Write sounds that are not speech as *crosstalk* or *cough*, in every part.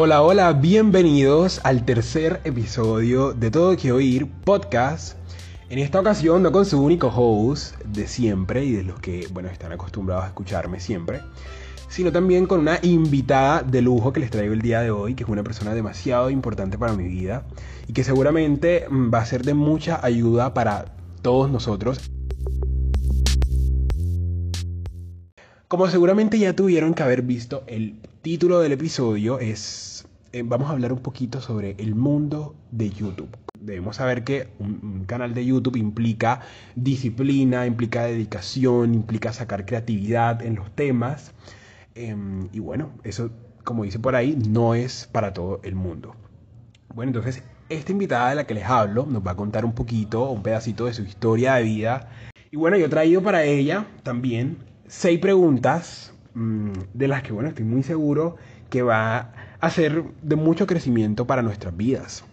Hola, hola, bienvenidos al tercer episodio de Todo Que Oír Podcast. En esta ocasión no con su único host de siempre y de los que, bueno, están acostumbrados a escucharme siempre, sino también con una invitada de lujo que les traigo el día de hoy, que es una persona demasiado importante para mi vida y que seguramente mm, va a ser de mucha ayuda para todos nosotros. Como seguramente ya tuvieron que haber visto, el título del episodio es, eh, vamos a hablar un poquito sobre el mundo de YouTube. Debemos saber que un, canal de YouTube implica disciplina, implica dedicación, implica sacar creatividad en los temas. Em, y bueno, eso, como dice por ahí, no es para todo el mundo. Bueno, entonces, esta invitada de la que les hablo nos va a contar un poquito, un pedacito de su historia de vida. Y bueno, yo he traído para ella también seis preguntas mmm, de las que, bueno, estoy muy seguro que va a ser de mucho crecimiento para nuestras vidas.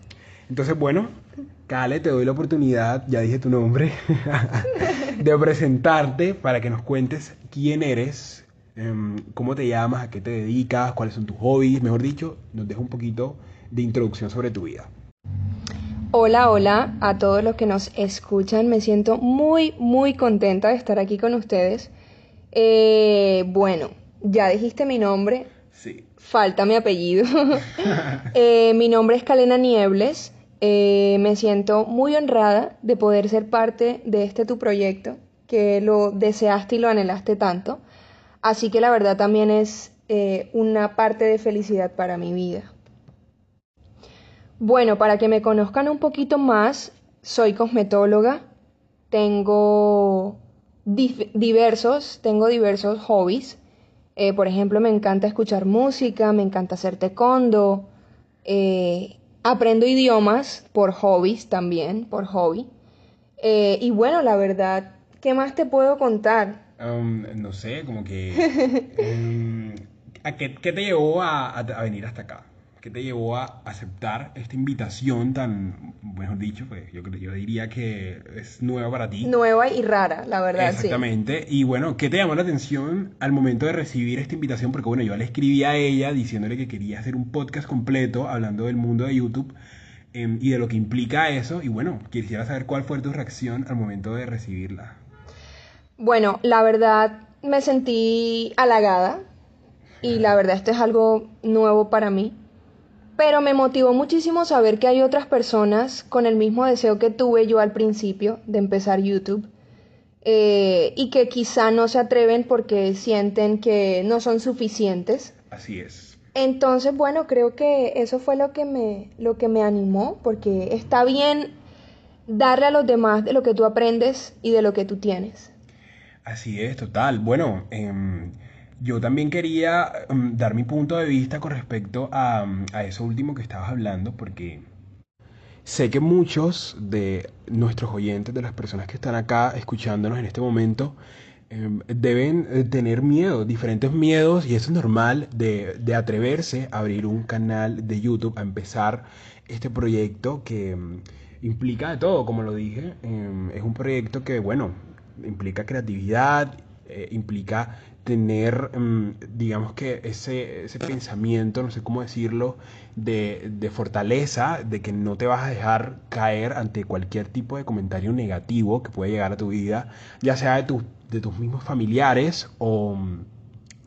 Entonces, bueno, Kale, te doy la oportunidad, ya dije tu nombre, *laughs* de presentarte para que nos cuentes quién eres, em, cómo te llamas, a qué te dedicas, cuáles son tus hobbies, mejor dicho, nos deja un poquito de introducción sobre tu vida. Hola, hola a todos los que nos escuchan. Me siento muy, muy contenta de estar aquí con ustedes. Eh, bueno, ya dijiste mi nombre. Falta mi apellido. *laughs* *laughs* eh, mi nombre es Kalena Niebles. Eh, me siento muy honrada de poder ser parte de este tu proyecto, que lo deseaste y lo anhelaste tanto. Así que la verdad también es eh, una parte de felicidad para mi vida. Bueno, para que me conozcan un poquito más, soy cosmetóloga, tengo diversos, tengo diversos hobbies. Eh, por ejemplo, me encanta escuchar música, me encanta hacer taekwondo, eh, aprendo idiomas por hobbies también, por hobby. Eh, y bueno, la verdad, ¿qué más te puedo contar? Um, no sé, como que... *laughs* em, ¿a qué, te llevó a venir hasta acá? ¿Qué te llevó a aceptar esta invitación tan, mejor dicho, pues yo, yo diría que es nueva para ti? Nueva y rara, la verdad, sí. Exactamente. Y bueno, ¿qué te llamó la atención al momento de recibir esta invitación? Porque bueno, yo le escribí a ella diciéndole que quería hacer un podcast completo hablando del mundo de YouTube em, y de lo que implica eso. Y bueno, quisiera saber cuál fue tu reacción al momento de recibirla. Bueno, la verdad me sentí halagada y la verdad esto es algo nuevo para mí, pero me motivó muchísimo saber que hay otras personas con el mismo deseo que tuve yo al principio de empezar YouTube eh, y que quizá no se atreven porque sienten que no son suficientes. Así es. Entonces, bueno, creo que eso fue lo que me, lo que me animó, porque está bien darle a los demás de lo que tú aprendes y de lo que tú tienes. Así es, total. Bueno, em, yo también quería em, dar mi punto de vista con respecto a, em, a eso último que estabas hablando, porque sé que muchos de nuestros oyentes, de las personas que están acá escuchándonos en este momento, em, deben eh, tener miedo, diferentes miedos, y eso es normal de, de atreverse a abrir un canal de YouTube, a empezar este proyecto que em, implica de todo, como lo dije. em, es un proyecto que, bueno, implica creatividad, eh, implica tener, mm, digamos que ese, ese pensamiento, no sé cómo decirlo, de, de fortaleza, de que no te vas a dejar caer ante cualquier tipo de comentario negativo que puede llegar a tu vida, ya sea de, tus de tus mismos familiares o mm,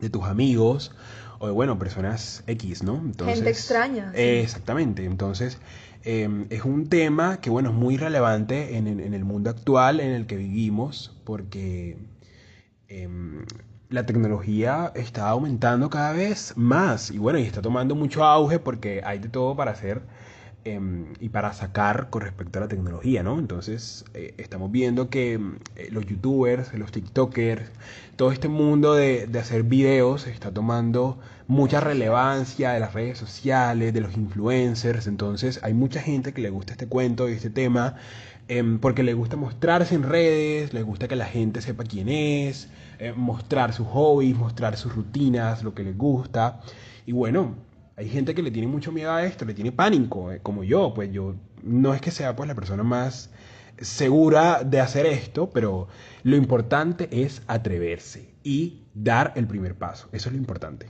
de tus amigos o de, bueno, personas X, ¿no? Gente extraña, sí. eh, exactamente, entonces eh, es un tema que, bueno, es muy relevante en, en- en el mundo actual en el que vivimos porque em, la tecnología está aumentando cada vez más y bueno, y está tomando mucho auge porque hay de todo para hacer em, y para sacar con respecto a la tecnología, ¿no? Entonces, eh, estamos viendo que em, eh, los youtubers, los tiktokers, todo este mundo de, de hacer videos está tomando mucha relevancia de las redes sociales, de los influencers, entonces hay mucha gente que le gusta este cuento y este tema em, porque le gusta mostrarse en redes, le gusta que la gente sepa quién es, eh, mostrar sus hobbies, mostrar sus rutinas, lo que les gusta. Y bueno, hay gente que le tiene mucho miedo a esto, le tiene pánico, eh, como yo, pues yo no es que sea pues la persona más segura de hacer esto, pero lo importante es atreverse y dar el primer paso. Eso es lo importante.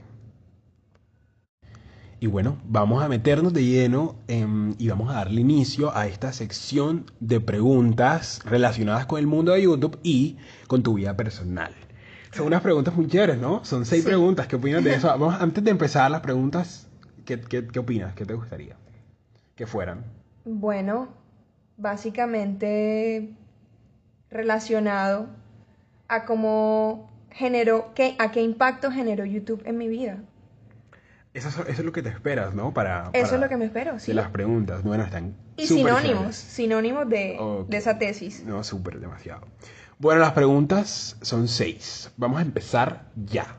Y bueno, vamos a meternos de lleno em, y vamos a darle inicio a esta sección de preguntas relacionadas con el mundo de YouTube y con tu vida personal. Son unas preguntas muy chéveres, ¿no? Son seis Sí. preguntas. ¿Qué opinas de eso? *laughs* Vamos, antes de empezar las preguntas, ¿qué, qué, qué opinas? ¿Qué te gustaría que fueran? Bueno, básicamente relacionado a cómo generó, qué, a qué impacto generó YouTube en mi vida. Eso, es- eso es lo que te esperas, ¿no? Para, Eso es lo que me espero, sí. De las preguntas. Bueno, están Y sinónimos, chéveres. sinónimos de, de esa tesis. No, súper demasiado. Bueno, las preguntas son seis. Vamos a empezar ya.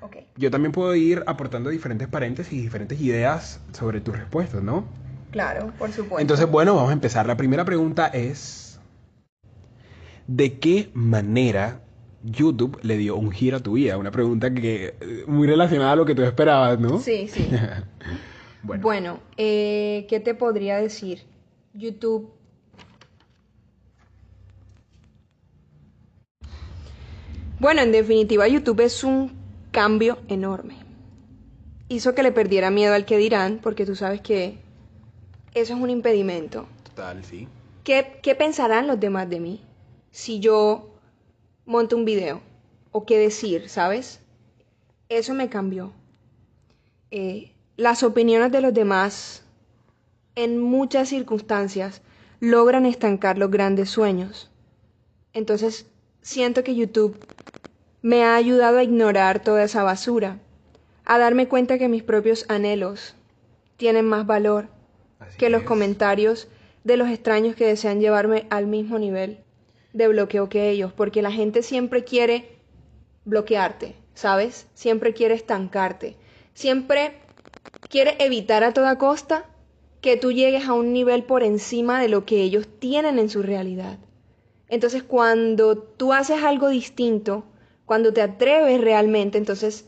Ok. Yo también puedo ir aportando diferentes paréntesis y diferentes ideas sobre tus respuestas, ¿no? Claro, por supuesto. Entonces, bueno, vamos a empezar. La primera pregunta es, ¿de qué manera YouTube le dio un giro a tu vida? Una pregunta que eh, muy relacionada a lo que tú esperabas, ¿no? Sí, sí. Bueno, *laughs* Bueno, eh, ¿qué te podría decir? YouTube. Bueno, en definitiva, YouTube es un cambio enorme. Hizo que le perdiera miedo al que dirán, porque tú sabes que eso es un impedimento. total, sí. ¿Qué, qué pensarán los demás de mí si yo monto un video? ¿O qué decir, sabes? Eso me cambió. Eh, las opiniones de los demás en muchas circunstancias logran estancar los grandes sueños. Entonces, siento que YouTube me ha ayudado a ignorar toda esa basura, a darme cuenta que mis propios anhelos tienen más valor Así que los comentarios de los extraños que desean llevarme al mismo nivel de bloqueo que ellos, porque la gente siempre quiere bloquearte, ¿sabes? Siempre quiere estancarte, siempre quiere evitar a toda costa que tú llegues a un nivel por encima de lo que ellos tienen en su realidad. Entonces, cuando tú haces algo distinto, cuando te atreves realmente, entonces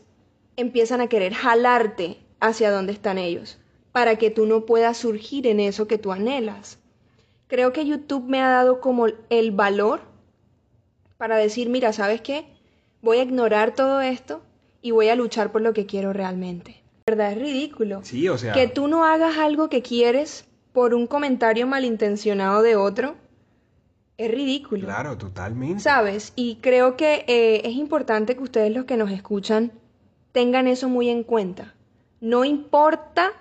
empiezan a querer jalarte hacia donde están ellos, para que tú no puedas surgir en eso que tú anhelas. Creo que YouTube me ha dado como el valor para decir, mira, ¿sabes qué? Voy a ignorar todo esto y voy a luchar por lo que quiero realmente. ¿Verdad? Es ridículo. Sí, o sea, Que tú no hagas algo que quieres por un comentario malintencionado de otro, es ridículo. claro, totalmente. ¿Sabes? Y creo que eh, es importante que ustedes los que nos escuchan tengan eso muy en cuenta. No importa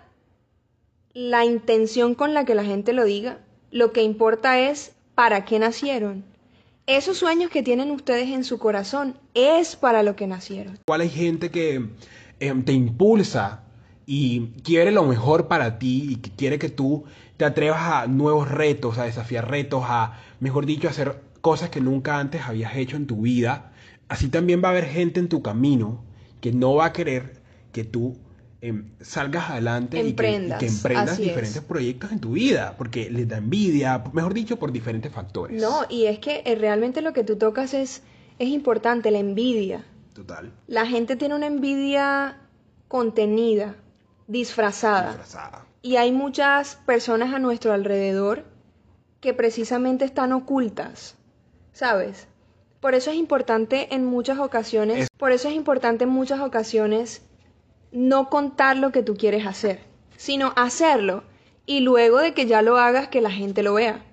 la intención con la que la gente lo diga, lo que importa es para qué nacieron. Esos sueños que tienen ustedes en su corazón es para lo que nacieron. Igual hay gente que em, te impulsa y quiere lo mejor para ti y que quiere que tú te atrevas a nuevos retos, a desafiar retos, a, mejor dicho, a hacer cosas que nunca antes habías hecho en tu vida. Así también va a haber gente en tu camino que no va a querer que tú em, salgas adelante y que- y que, Emprendas, emprendas es. diferentes proyectos en tu vida, porque les da envidia, mejor dicho, por diferentes factores. No, y es que eh, realmente lo que tú tocas es, es importante, la envidia. Total. La gente tiene una envidia contenida, disfrazada. Disfrazada. Y hay muchas personas a nuestro alrededor que precisamente están ocultas, ¿sabes? Por eso es importante en muchas ocasiones, Es- por eso es importante en muchas ocasiones no contar lo que tú quieres hacer, sino hacerlo y luego de que ya lo hagas que la gente lo vea.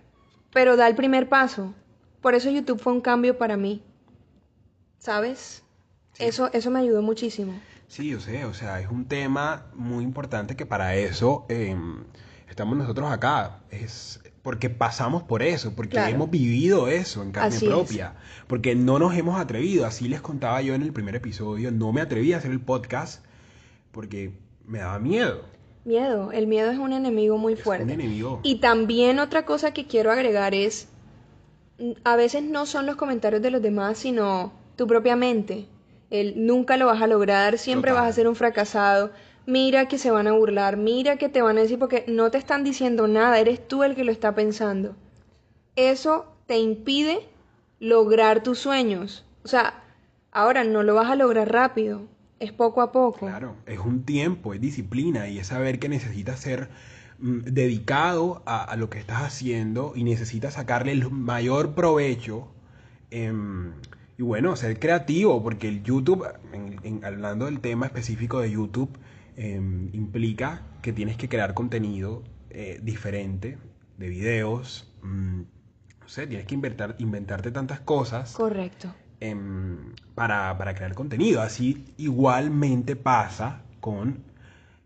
Pero da el primer paso. Por eso YouTube fue un cambio para mí. ¿Sabes? Sí. Eso eso me ayudó muchísimo. Sí, yo sé, o sea, es un tema muy importante que para eso em, estamos nosotros acá. Es porque pasamos por eso, porque Claro. hemos vivido eso en carne Así es. propia, porque no nos hemos atrevido. Así les contaba yo en el primer episodio, no me atreví a hacer el podcast porque me daba miedo. Miedo, el miedo es un enemigo muy Es fuerte. un enemigo. Y también otra cosa que quiero agregar es, mm, a veces no son los comentarios de los demás, sino tu propia mente. El nunca lo vas a lograr, siempre Total. vas a ser un fracasado. Mira que se van a burlar, mira que te van a decir porque no te están diciendo nada, eres tú el que lo está pensando. Eso te impide lograr tus sueños. O sea, ahora no lo vas a lograr rápido, es poco a poco. Claro, es un tiempo, es disciplina y es saber que necesitas ser mm, dedicado a, a lo que estás haciendo y necesitas sacarle el mayor provecho. em, y bueno, ser creativo, porque el YouTube, en- en- hablando del tema específico de YouTube, em, implica que tienes que crear contenido eh, diferente de videos. mm, no sé, tienes que inventar, inventarte tantas cosas Correcto. em, para, para crear contenido. Así igualmente pasa con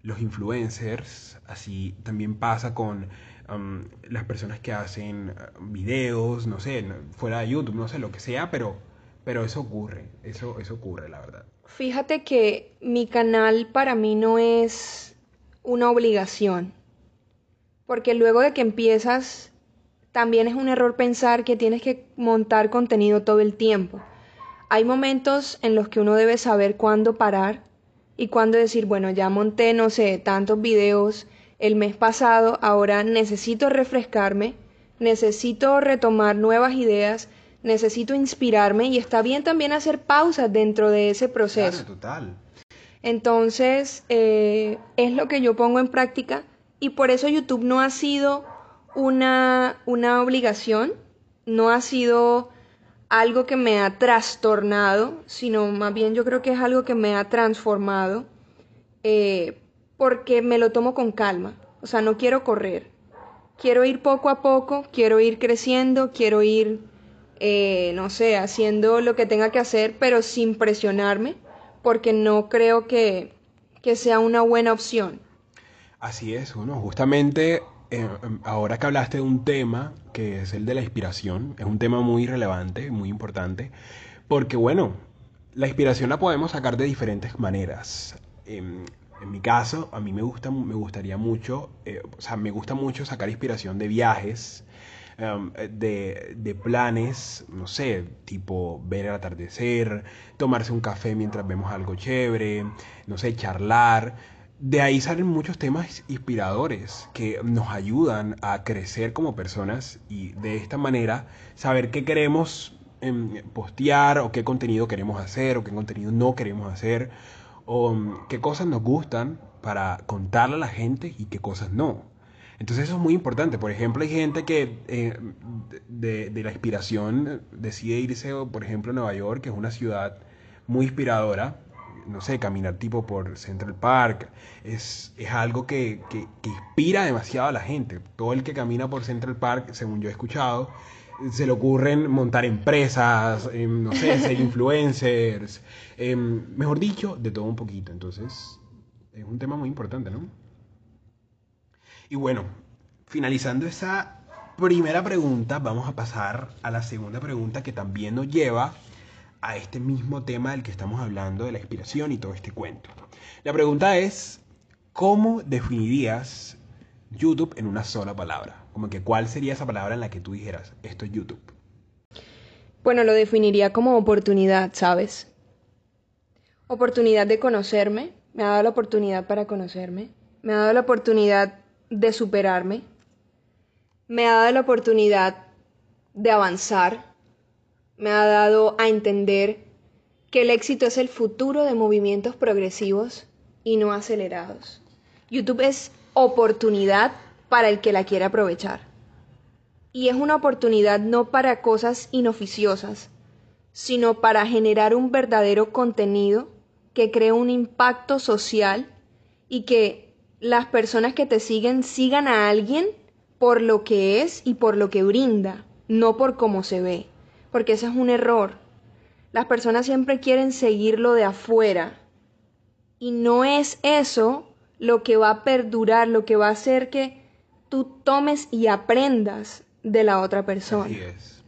los influencers, así también pasa con am, las personas que hacen eh, videos, no sé, fuera de YouTube, no sé, lo que sea, pero, pero eso ocurre, eso, eso ocurre, la verdad. Fíjate que mi canal para mí no es una obligación, porque luego de que empiezas, también es un error pensar que tienes que montar contenido todo el tiempo. Hay momentos en los que uno debe saber cuándo parar y cuándo decir, bueno, ya monté, no sé, tantos videos el mes pasado, ahora necesito refrescarme, necesito retomar nuevas ideas, necesito inspirarme y está bien también hacer pausas dentro de ese proceso. Claro, total. Entonces, eh, es lo que yo pongo en práctica y por eso YouTube no ha sido una, una obligación, no ha sido algo que me ha trastornado, sino más bien yo creo que es algo que me ha transformado eh, porque me lo tomo con calma. O sea, no quiero correr. Quiero ir poco a poco, quiero ir creciendo, quiero ir, eh, no sé, haciendo lo que tenga que hacer, pero sin presionarme, porque no creo que, que sea una buena opción. Así es, bueno, justamente eh, ahora que hablaste de un tema que es el de la inspiración, es un tema muy relevante, muy importante, porque bueno, la inspiración la podemos sacar de diferentes maneras. Em, en mi caso, a mí me gusta, me gustaría mucho, eh, o sea, me gusta mucho sacar inspiración de viajes, em, de, de planes, no sé, tipo ver el atardecer, tomarse un café mientras vemos algo chévere, no sé, charlar. De ahí salen muchos temas inspiradores que nos ayudan a crecer como personas y de esta manera saber qué queremos em, postear o qué contenido queremos hacer o qué contenido no queremos hacer o mm, qué cosas nos gustan para contarle a la gente y qué cosas no. Entonces eso es muy importante. Por ejemplo, hay gente que eh, de, de la inspiración decide irse, por ejemplo, a Nueva York, que es una ciudad muy inspiradora. No sé, caminar tipo por Central Park. Es, es algo que, que, que inspira demasiado a la gente. Todo el que camina por Central Park, según yo he escuchado, se le ocurren montar empresas, em, no sé, *laughs* ser influencers, em, mejor dicho, de todo un poquito. Entonces, es un tema muy importante, ¿no? Y bueno, finalizando esa primera pregunta, vamos a pasar a la segunda pregunta que también nos lleva a este mismo tema del que estamos hablando, de la inspiración y todo este cuento. La pregunta es, ¿cómo definirías YouTube en una sola palabra? Como que cuál sería esa palabra en la que tú dijeras, esto es YouTube. Bueno, lo definiría como oportunidad, ¿sabes? Oportunidad de conocerme, me ha dado la oportunidad para conocerme, me ha dado la oportunidad de superarme, me ha dado la oportunidad de avanzar, me ha dado a entender que el éxito es el futuro de movimientos progresivos y no acelerados. YouTube es oportunidad para el que la quiera aprovechar. Y es una oportunidad no para cosas inoficiosas, sino para generar un verdadero contenido que cree un impacto social y que las personas que te siguen sigan a alguien por lo que es y por lo que brinda, no por cómo se ve, porque ese es un error. Las personas siempre quieren seguir lo de afuera y no es eso lo que va a perdurar, lo que va a hacer que tú tomes y aprendas de la otra persona. Así es.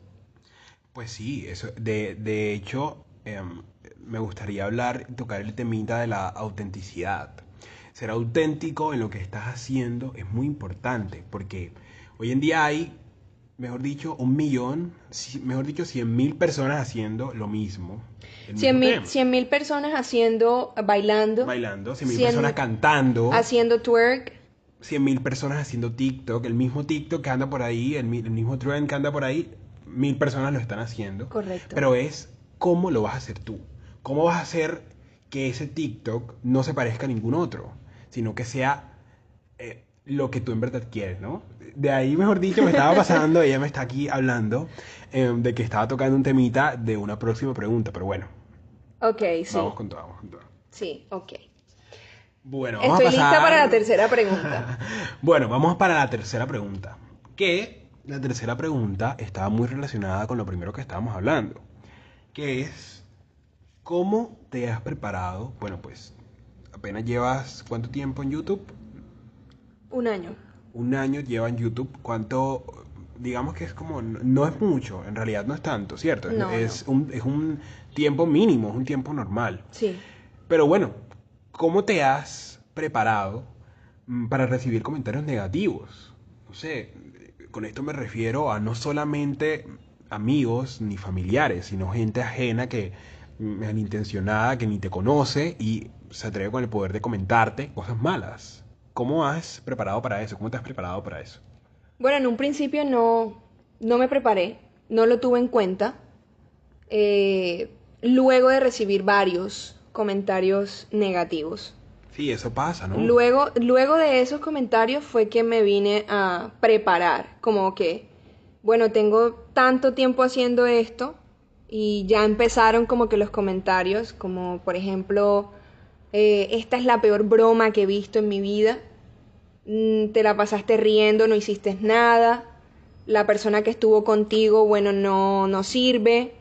Pues sí, eso, de, de hecho, em, me gustaría hablar, tocar el temita de la autenticidad. Ser auténtico en lo que estás haciendo es muy importante, porque hoy en día hay, mejor dicho, un millón, mejor dicho, cien mil personas haciendo lo mismo. Cien mil, cien mil personas haciendo, bailando, Bailando, cien mil personas cantando. haciendo twerk. 100.000 personas haciendo TikTok, el mismo TikTok que anda por ahí, el, el mismo trend que anda por ahí, mil personas lo están haciendo. Correcto. Pero es cómo lo vas a hacer tú. ¿Cómo vas a hacer que ese TikTok no se parezca a ningún otro? Sino que sea eh, lo que tú en verdad quieres, ¿no? De ahí, mejor dicho, me estaba pasando, *laughs* ella me está aquí hablando eh, de que estaba tocando un temita de una próxima pregunta, pero bueno, Ok, sí. vamos con todo, vamos con todo. Sí, ok. Bueno, vamos Estoy a pasar... lista para la tercera pregunta. *laughs* Bueno, vamos para la tercera pregunta. Que la tercera pregunta estaba muy relacionada con lo primero que estábamos hablando. Que es, ¿cómo te has preparado? Bueno, pues apenas llevas cuánto tiempo en YouTube? Un año. Un año lleva en YouTube. ¿Cuánto? Digamos que es como, no es mucho, en realidad no es tanto, ¿cierto? Es- No, Un, es un tiempo mínimo, es un tiempo normal. Sí. Pero bueno, ¿cómo te has preparado mm, para recibir comentarios negativos? No sé, con esto me refiero a no solamente amigos ni familiares, sino gente ajena que mm, malintencionada, que ni te conoce y se atreve con el poder de comentarte cosas malas. ¿Cómo has preparado para eso? ¿Cómo te has preparado para eso? Bueno, en un principio no, no me preparé, no lo tuve en cuenta. Eh, luego de recibir varios comentarios negativos. Sí, eso pasa, ¿no? Luego, luego de esos comentarios fue que me vine a preparar, como que, bueno, tengo tanto tiempo haciendo esto y ya empezaron como que los comentarios, como por ejemplo, eh, esta es la peor broma que he visto en mi vida, Mm, te la pasaste riendo, no hiciste nada, la persona que estuvo contigo, bueno, no, no sirve.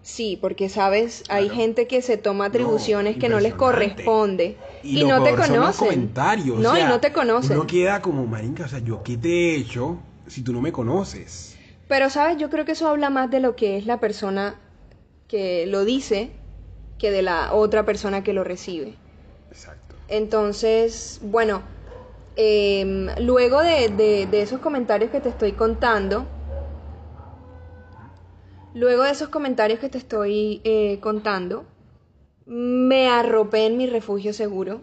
Sí, porque sabes, hay gente que se toma atribuciones que no les corresponde y, lo no te conocen. comentarios. o No, y no te conocen. Uno queda como, marica, o sea, ¿yo qué te he hecho si tú no me conoces? Pero, ¿sabes? Yo creo que eso habla más de lo que es la persona que lo dice que de la otra persona que lo recibe. Exacto. Entonces, bueno, em, luego de, de- de esos comentarios que te estoy contando, luego de esos comentarios que te estoy eh, contando, me arropé en mi refugio seguro,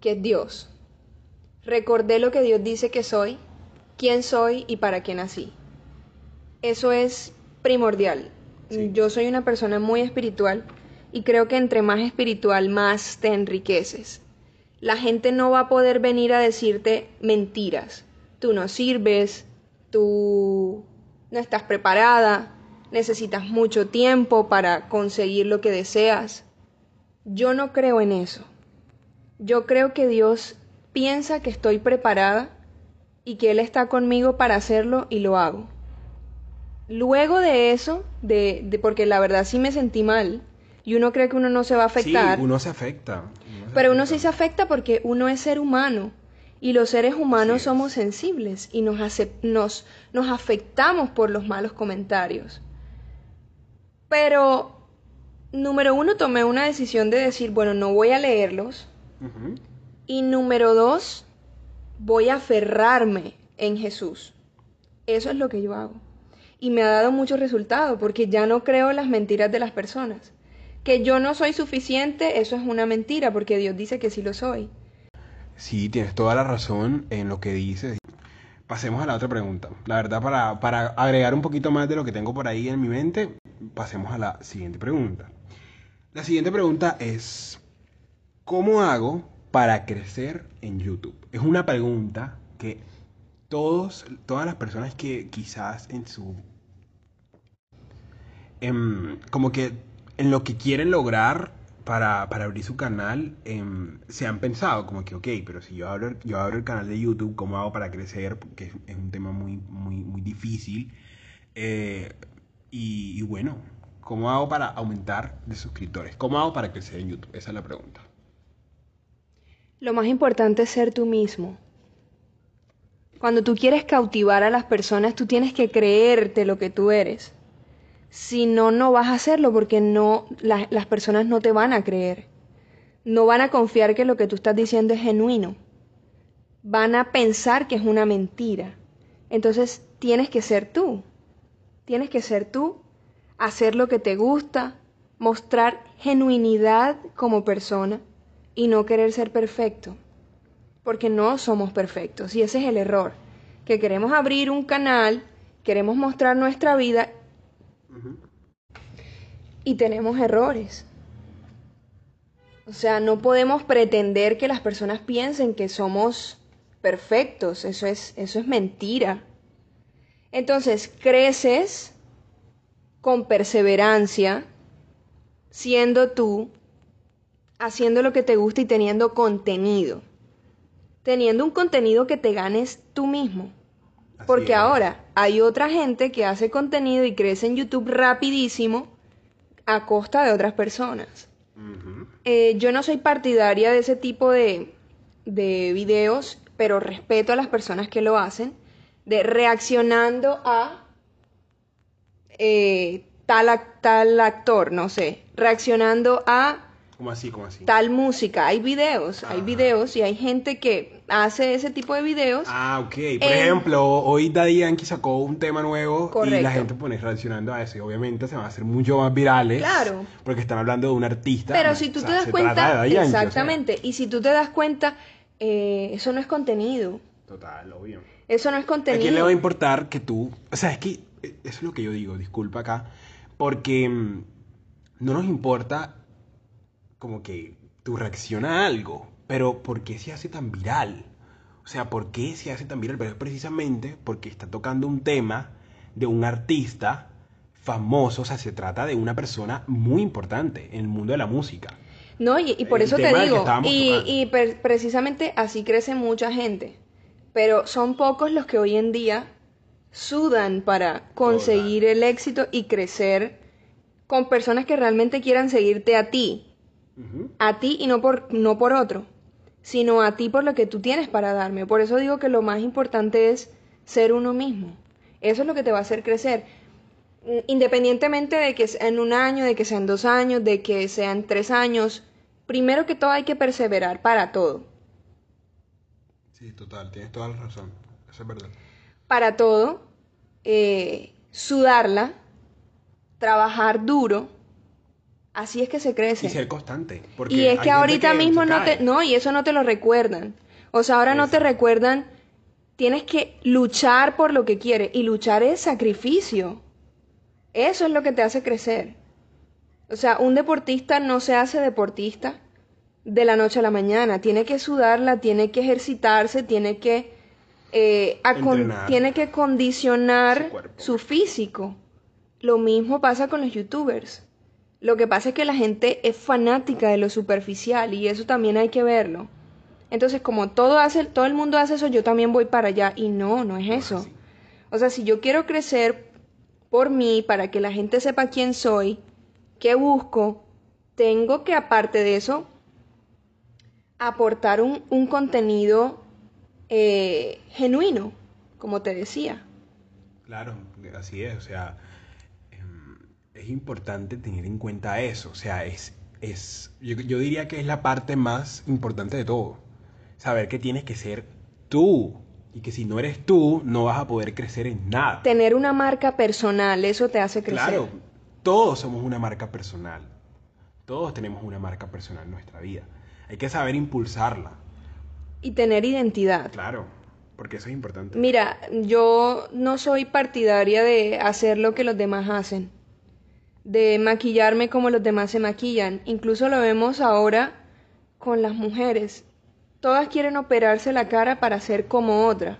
que es Dios. Recordé lo que Dios dice que soy, quién soy y para qué nací. Eso es primordial. Sí. Yo soy una persona muy espiritual y creo que entre más espiritual, más te enriqueces. La gente no va a poder venir a decirte mentiras. Tú no sirves, tú no estás preparada, necesitas mucho tiempo para conseguir lo que deseas. Yo no creo en eso. Yo creo que Dios piensa que estoy preparada y que Él está conmigo para hacerlo y lo hago. Luego de eso, de, de- porque la verdad sí me sentí mal, y uno cree que uno no se va a afectar, Sí, uno se afecta. uno se pero uno sí se afecta porque uno es ser humano, y los seres humanos somos sensibles y nos, nos, nos afectamos por los malos comentarios. Pero, número uno, tomé una decisión de decir, bueno, no voy a leerlos, y número dos, voy a aferrarme en Jesús. Eso es lo que yo hago. Y me ha dado mucho resultado porque ya no creo las mentiras de las personas. Que yo no soy suficiente, eso es una mentira porque Dios dice que sí lo soy. Sí, tienes toda la razón en lo que dices. Pasemos a la otra pregunta. La verdad, para, para agregar un poquito más de lo que tengo por ahí en mi mente, pasemos a la siguiente pregunta. La siguiente pregunta es, ¿cómo hago para crecer en YouTube? Es una pregunta que todos, todas las personas que quizás en su... em, como que en lo que quieren lograr para, para abrir su canal, em, se han pensado como que, ok, pero si yo abro, yo abro el canal de YouTube, ¿cómo hago para crecer? Es, es un tema muy, muy, muy difícil. Eh, y, y bueno, ¿cómo hago para aumentar de suscriptores? ¿Cómo hago para crecer en YouTube? Esa es la pregunta. Lo más importante es ser tú mismo. Cuando tú quieres cautivar a las personas, tú tienes que creerte lo que tú eres. Si no, no vas a hacerlo porque no, la- las personas no te van a creer. No van a confiar que lo que tú estás diciendo es genuino. Van a pensar que es una mentira. Entonces tienes que ser tú. Tienes que ser tú, hacer lo que te gusta, mostrar genuinidad como persona y no querer ser perfecto. Porque no somos perfectos y ese es el error. Que queremos abrir un canal, queremos mostrar nuestra vida y tenemos errores. O sea, no podemos pretender que las personas piensen que somos perfectos. Eso es, eso es mentira. Entonces, creces con perseverancia, siendo tú, haciendo lo que te gusta y teniendo contenido. Teniendo un contenido que te ganes tú mismo. Así Porque es. ahora hay otra gente que hace contenido y crece en YouTube rapidísimo a costa de otras personas. Eh, yo no soy partidaria de ese tipo de, de videos, pero respeto a las personas que lo hacen, de reaccionando a eh, tal, tal actor, no sé, reaccionando a ¿Cómo así? ¿Cómo así? tal música. Hay videos, hay videos y hay gente que hace ese tipo de videos. Ah, ok. Por En- ejemplo, hoy Daddy Yankee sacó un tema nuevo y Correcto. la gente pone reaccionando a eso. Y obviamente se van a hacer mucho más virales. Claro. Porque están hablando de un artista. Pero si tú O sea, te das se trata de cuenta, Daddy Yankee, o sea, exactamente, y si tú te das cuenta, eh, eso no es contenido. total, obvio. Eso no es ¿A contenido. quién le va a importar que tú... O sea, es que eh, eso es lo que yo digo, disculpa acá, porque mm, no nos importa como que tu reacción a algo, pero ¿por qué se hace tan viral? O sea, ¿por qué se hace tan viral? Pero es precisamente porque está tocando un tema de un artista famoso, o sea, se trata de una persona muy importante en el mundo de la música. No, y, y por El eso te digo, y, precisamente así crece mucha gente, pero son pocos los que hoy en día sudan para conseguir el éxito y crecer con personas que realmente quieran seguirte a ti, A ti y no por, no por otro, sino a ti por lo que tú tienes para darme. Por eso digo que lo más importante es ser uno mismo. Eso es lo que te va a hacer crecer. Mm, Independientemente de que sea en un año, de que sean dos años, de que sean tres años, primero que todo hay que perseverar para todo. Sí, total, tienes toda la razón, eso es verdad. Para todo, eh, sudarla, trabajar duro, así es que se crece. Y ser constante. Porque Y es que ahorita mismo no cae. te, no, y eso no te lo recuerdan. O sea, ahora no te recuerdan, tienes que luchar por lo que quieres. Y luchar es sacrificio. Eso es lo que te hace crecer. O sea, un deportista no se hace deportista de la noche a la mañana. Tiene que sudarla, tiene que ejercitarse, tiene que, eh, tiene que condicionar su físico. Lo mismo pasa con los youtubers. Lo que pasa es que la gente es fanática de lo superficial y eso también hay que verlo. Entonces, como todo hace, todo el mundo hace eso, yo también voy para allá y no, no es eso. O sea, si yo quiero crecer por mí, para que la gente sepa quién soy, qué busco, tengo que aparte de eso aportar un, un contenido eh, genuino, como te decía. Claro, así es, o sea, es importante tener en cuenta eso, o sea, es, es yo, yo diría que es la parte más importante de todo, saber que tienes que ser tú y que si no eres tú no vas a poder crecer en nada. Tener una marca personal, eso te hace crecer. Claro, todos somos una marca personal, todos tenemos una marca personal en nuestra vida, hay que saber impulsarla, Y tener identidad. claro, porque eso es importante. Mira, yo no soy partidaria de hacer lo que los demás hacen, de maquillarme como los demás se maquillan. Incluso lo vemos ahora con las mujeres. Todas quieren operarse la cara para ser como otra.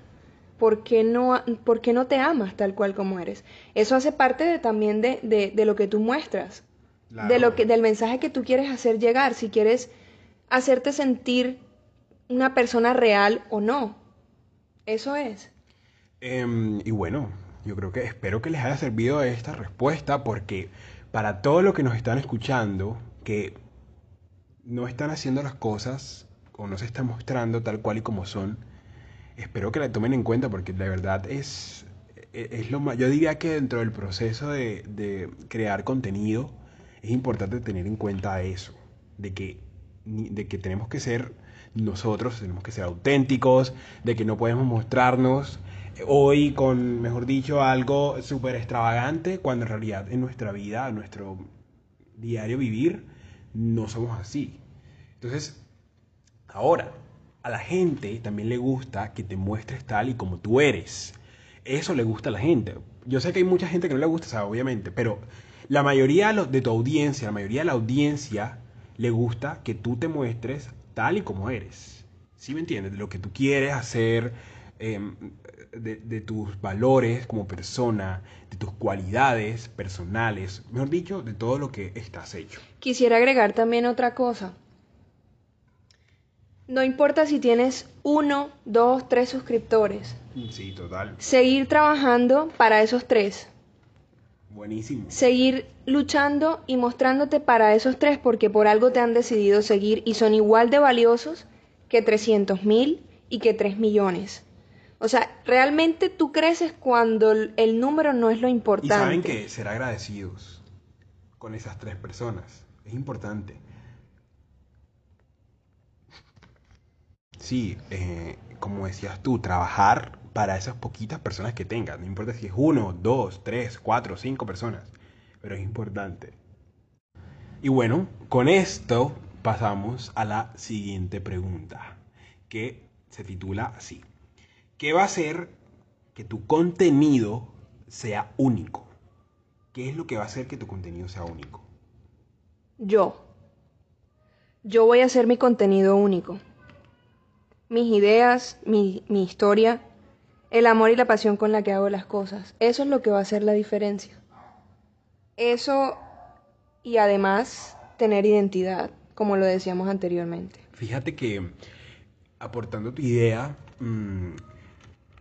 ¿Por qué no, por qué no te amas tal cual como eres? Eso hace parte de, también de, de- de lo que tú muestras, de lo que, del mensaje que tú quieres hacer llegar, si quieres hacerte sentir una persona real o no. Eso es. Em, y bueno, yo creo que espero que les haya servido esta respuesta porque para todos los que nos están escuchando, que no están haciendo las cosas o no se están mostrando tal cual y como son, espero que la tomen en cuenta porque de verdad es, es lo más, yo diría que dentro del proceso de, de crear contenido es importante tener en cuenta eso, de que, de que tenemos que ser nosotros, tenemos que ser auténticos, de que no podemos mostrarnos hoy con, mejor dicho, algo súper extravagante, cuando en realidad en nuestra vida, en nuestro diario vivir, no somos así. Entonces, Ahora, a la gente también le gusta que te muestres tal y como tú eres. Eso le gusta a la gente. Yo sé que hay mucha gente que no le gusta, o sea, obviamente, pero la mayoría de tu audiencia, la mayoría de la audiencia le gusta que tú te muestres tal y como eres. ¿Sí me entiendes? De lo que tú quieres hacer, em, de, de tus valores como persona, de tus cualidades personales, mejor dicho, de todo lo que estás hecho. Quisiera agregar también otra cosa. No importa si tienes uno, dos, tres suscriptores. Sí, total. Seguir trabajando para esos tres. Buenísimo. Seguir luchando y mostrándote para esos tres porque por algo te han decidido seguir y son igual de valiosos que 300 mil y que 3 millones. O sea, realmente tú creces cuando el número no es lo Y importante. saben que ser agradecidos con esas tres personas es importante. Sí, eh, como decías tú, trabajar para esas poquitas personas que tengas. No importa si es uno, dos, tres, cuatro, cinco personas. Pero es importante. Y bueno, con esto pasamos a la siguiente pregunta, que se titula así. ¿Qué va a hacer que tu contenido sea único? ¿Qué es lo que va a hacer que tu contenido sea único? Yo. Yo voy a hacer mi contenido único. Mis ideas, mi, mi historia, el amor y la pasión con la que hago las cosas. Eso es lo que va a hacer la diferencia. Eso y además tener identidad, como lo decíamos anteriormente. Fíjate que, aportando tu idea, mm,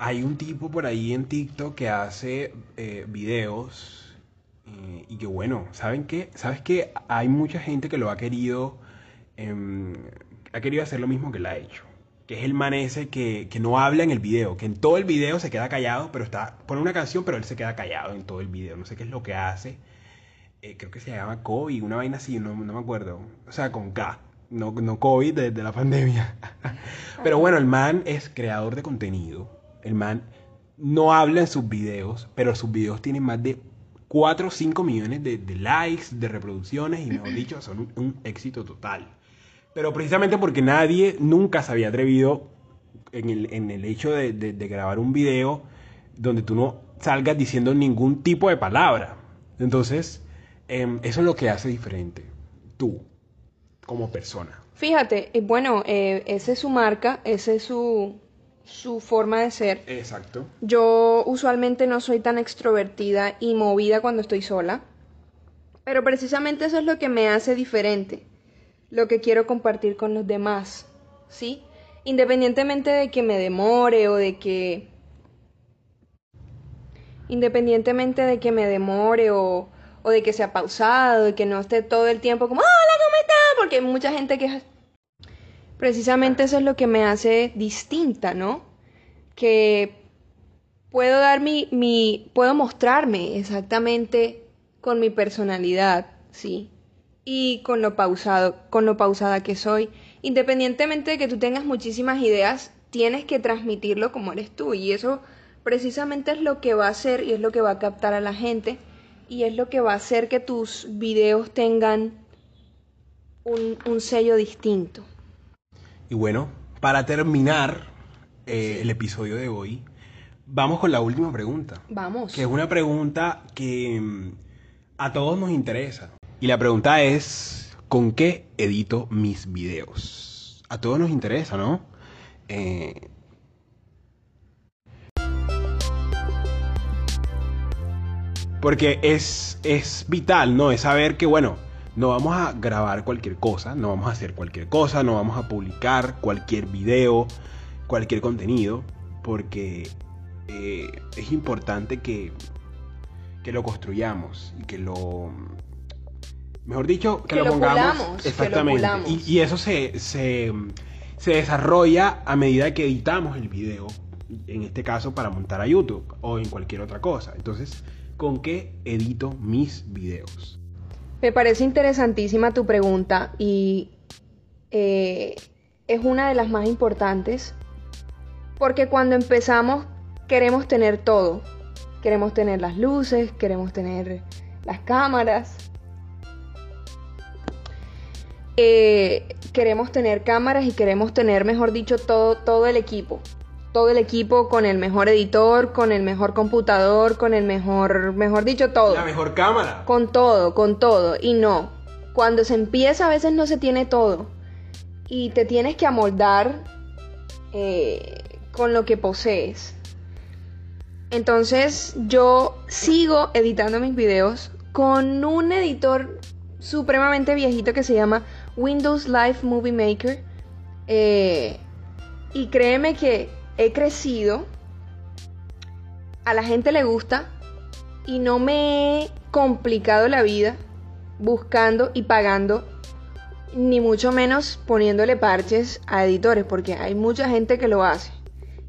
hay un tipo por ahí en TikTok que hace eh, videos eh, y que bueno, ¿saben qué? ¿Sabes qué? Hay mucha gente que lo ha querido, em, ha querido hacer lo mismo que él ha hecho. Que es el man ese que, que no habla en el video, que en todo el video se queda callado, pero está, pone una canción, pero él se queda callado en todo el video. No sé qué es lo que hace. Eh, creo que se llama Kobe, una vaina así, no, no me acuerdo. O sea, con K, no, no COVID de, de la pandemia. *laughs* Pero bueno, el man es creador de contenido. El man no habla en sus videos, pero sus videos tienen más de 4 o 5 millones de, likes, de reproducciones y mejor dicho, son un, éxito total. Pero precisamente porque nadie nunca se había atrevido en el, en el hecho de, de- grabar un video donde tú no salgas diciendo ningún tipo de palabra. Entonces, em, eso es lo que hace diferente tú como persona. Fíjate, eh, bueno, eh, esa es su marca, esa es su, su forma de ser. Exacto. Yo usualmente no soy tan extrovertida y movida cuando estoy sola, pero precisamente eso es lo que me hace diferente, lo que quiero compartir con los demás, ¿sí? Independientemente de que me demore o de que... Independientemente de que me demore o, o de que sea pausado, de que no esté todo el tiempo como, hola, ¿cómo estás? Porque hay mucha gente que... Precisamente eso es lo que me hace distinta, ¿no? Que puedo dar mi, mi, puedo mostrarme exactamente con mi personalidad, sí, y con lo pausado, con lo pausada que soy. Independientemente de que tú tengas muchísimas ideas, tienes que transmitirlo como eres tú, y eso precisamente es lo que va a hacer y es lo que va a captar a la gente, y es lo que va a hacer que tus videos tengan un, un sello distinto. Y bueno, para terminar eh, el episodio de hoy, vamos con la última pregunta. Vamos. Que es una pregunta que mm, a todos nos interesa. Y la pregunta es, ¿con qué edito mis videos? A todos nos interesa, ¿no? Eh, porque es, es vital, ¿no? Es saber que, bueno, no vamos a grabar cualquier cosa, no vamos a hacer cualquier cosa, no vamos a publicar cualquier video, cualquier contenido, porque eh, es importante que, que lo construyamos y que lo... Mejor dicho, que, Que lo pongamos. pulamos, que lo exactamente. Y, y eso se, se, se desarrolla a medida que editamos el video, en este caso para montar a YouTube o en cualquier otra cosa. Entonces, ¿con qué edito mis videos? Me parece interesantísima tu pregunta y eh, es una de las más importantes porque cuando empezamos queremos tener todo. Queremos tener las luces, queremos tener las cámaras. Eh, queremos tener cámaras y queremos tener, mejor dicho, todo, todo el equipo. Todo el equipo con el mejor editor, con el mejor computador, con el mejor, mejor dicho, todo. La mejor cámara. Con todo, con todo. Y no. Cuando se empieza a veces no se tiene todo. Y te tienes que amoldar eh, con lo que posees. Entonces yo sigo editando mis videos con un editor supremamente viejito que se llama Windows Live Movie Maker. Eh, y créeme que he crecido, a la gente le gusta y no me he complicado la vida buscando y pagando, ni mucho menos poniéndole parches a editores, porque hay mucha gente que lo hace.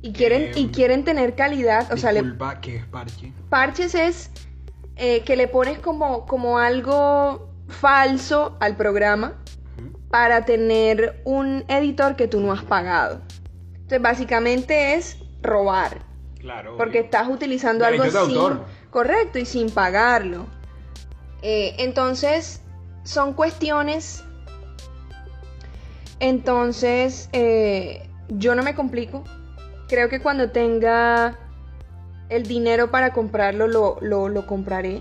Y quieren, y Em, quieren tener calidad, o sea, le, ¿qué es parche? parches es eh, que le pones como, como algo falso al programa para tener un editor que tú no has pagado. Entonces, básicamente es robar, Claro. porque obvio. estás utilizando algo sin... autor. Correcto, y sin pagarlo. Eh, entonces, son cuestiones... Entonces, eh, yo no me complico. Creo que cuando tenga el dinero para comprarlo, lo, lo, lo compraré.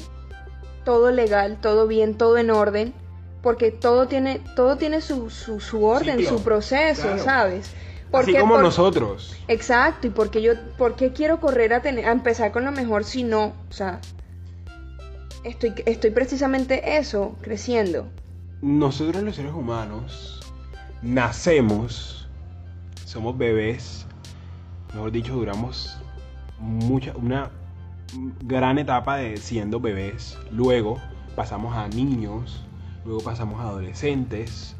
Todo legal, todo bien, todo en orden. Porque todo tiene, todo tiene su, su, su orden, su proceso, claro. ¿sabes? Así como por- nosotros. Exacto, y porque yo, ¿por qué quiero correr a, tener, a empezar con lo mejor si no? O sea, estoy, estoy precisamente eso, creciendo. Nosotros los seres humanos nacemos, somos bebés, mejor dicho, duramos mucha, una gran etapa de siendo bebés, luego pasamos a niños, luego pasamos a adolescentes,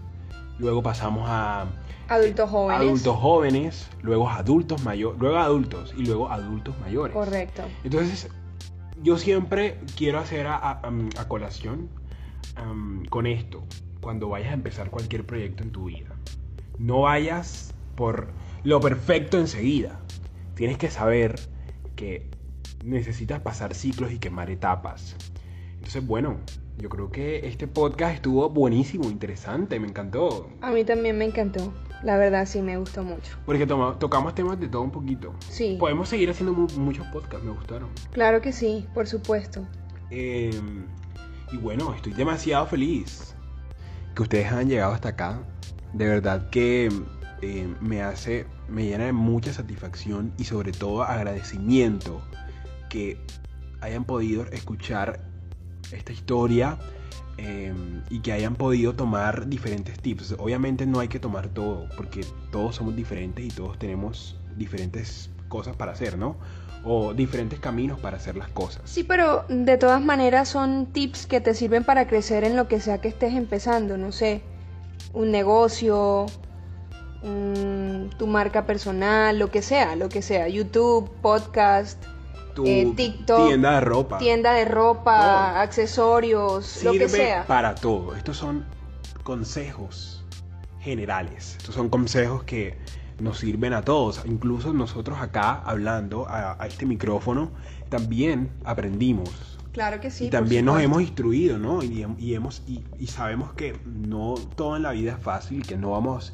luego pasamos a Adultos jóvenes. adultos jóvenes, luego adultos mayores, luego adultos y luego adultos mayores. Correcto. Entonces, yo siempre quiero hacer a, a- am, a colación con esto, cuando vayas a empezar cualquier proyecto en tu vida. No vayas por lo perfecto enseguida. Tienes que saber que necesitas pasar ciclos y quemar etapas. Entonces, bueno, yo creo que este podcast estuvo buenísimo, interesante, me encantó. A mí también me encantó. La verdad sí me gustó mucho. Porque toma- tocamos temas de todo un poquito. Sí. Podemos seguir haciendo mu- muchos podcasts, me gustaron. Claro que sí, por supuesto. Eh, y bueno, estoy demasiado feliz que ustedes hayan llegado hasta acá. De verdad que eh, me hace, me llena de mucha satisfacción y sobre todo agradecimiento que hayan podido escuchar esta historia eh, y que hayan podido tomar diferentes tips. Obviamente no hay que tomar todo porque todos somos diferentes y todos tenemos diferentes cosas para hacer, ¿no? O diferentes caminos para hacer las cosas. Sí, pero de todas maneras son tips que te sirven para crecer en lo que sea que estés empezando, no sé, un negocio, tu marca personal, lo que sea, lo que sea, YouTube, podcast, tu eh, TikTok, tienda de ropa. tienda de ropa, accesorios, lo que sea. para todo. Estos son consejos generales. Estos son consejos que nos sirven a todos. Incluso nosotros acá hablando a, a este micrófono también aprendimos. Claro que sí. y también nos hemos instruido, ¿no? Y, y hemos, y, y sabemos que no todo en la vida es fácil, que no vamos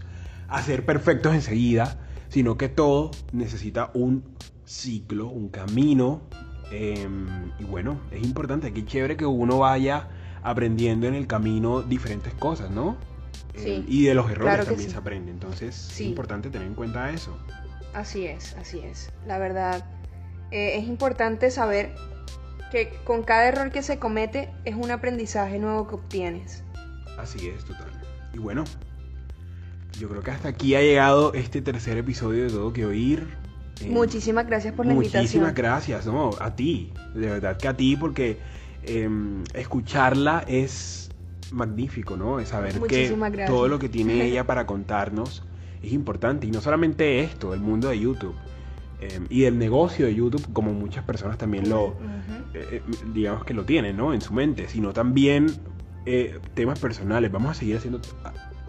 a ser perfectos enseguida, sino que todo necesita un ciclo, un camino. eh, y bueno, es importante, qué chévere que uno vaya aprendiendo en el camino diferentes cosas, ¿no? Eh, Sí, y de los errores claro también sí. se aprende. Entonces Sí. es importante tener en cuenta eso. Así es, así es. La verdad, eh, es importante saber que con cada error que se comete es un aprendizaje nuevo que obtienes. Así es, total. Y bueno, yo creo que hasta aquí ha llegado este tercer episodio de Todo que Oír. Eh, Muchísimas gracias por la Muchísimas invitación. gracias, no, a ti, de verdad que a ti, porque eh, escucharla es magnífico, ¿no? Es saber que Muchísimas gracias. todo lo que tiene *laughs* ella para contarnos es importante. Y no solamente esto, el mundo de YouTube eh, y el negocio de YouTube, como muchas personas también lo, eh, eh, digamos que lo tienen, ¿no? En su mente, sino también eh, temas personales. Vamos a seguir haciendo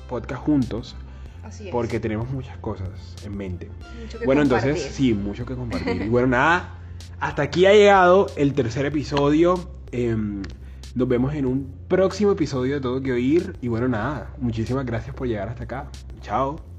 podcast juntos Así es. porque tenemos muchas cosas en mente. Mucho que Bueno, compartir. entonces, sí, mucho que compartir. Y *laughs* bueno, nada, hasta aquí ha llegado el tercer episodio. Em, nos vemos en un próximo episodio de Todo que Oír. Y bueno, nada, muchísimas gracias por llegar hasta acá. Chao.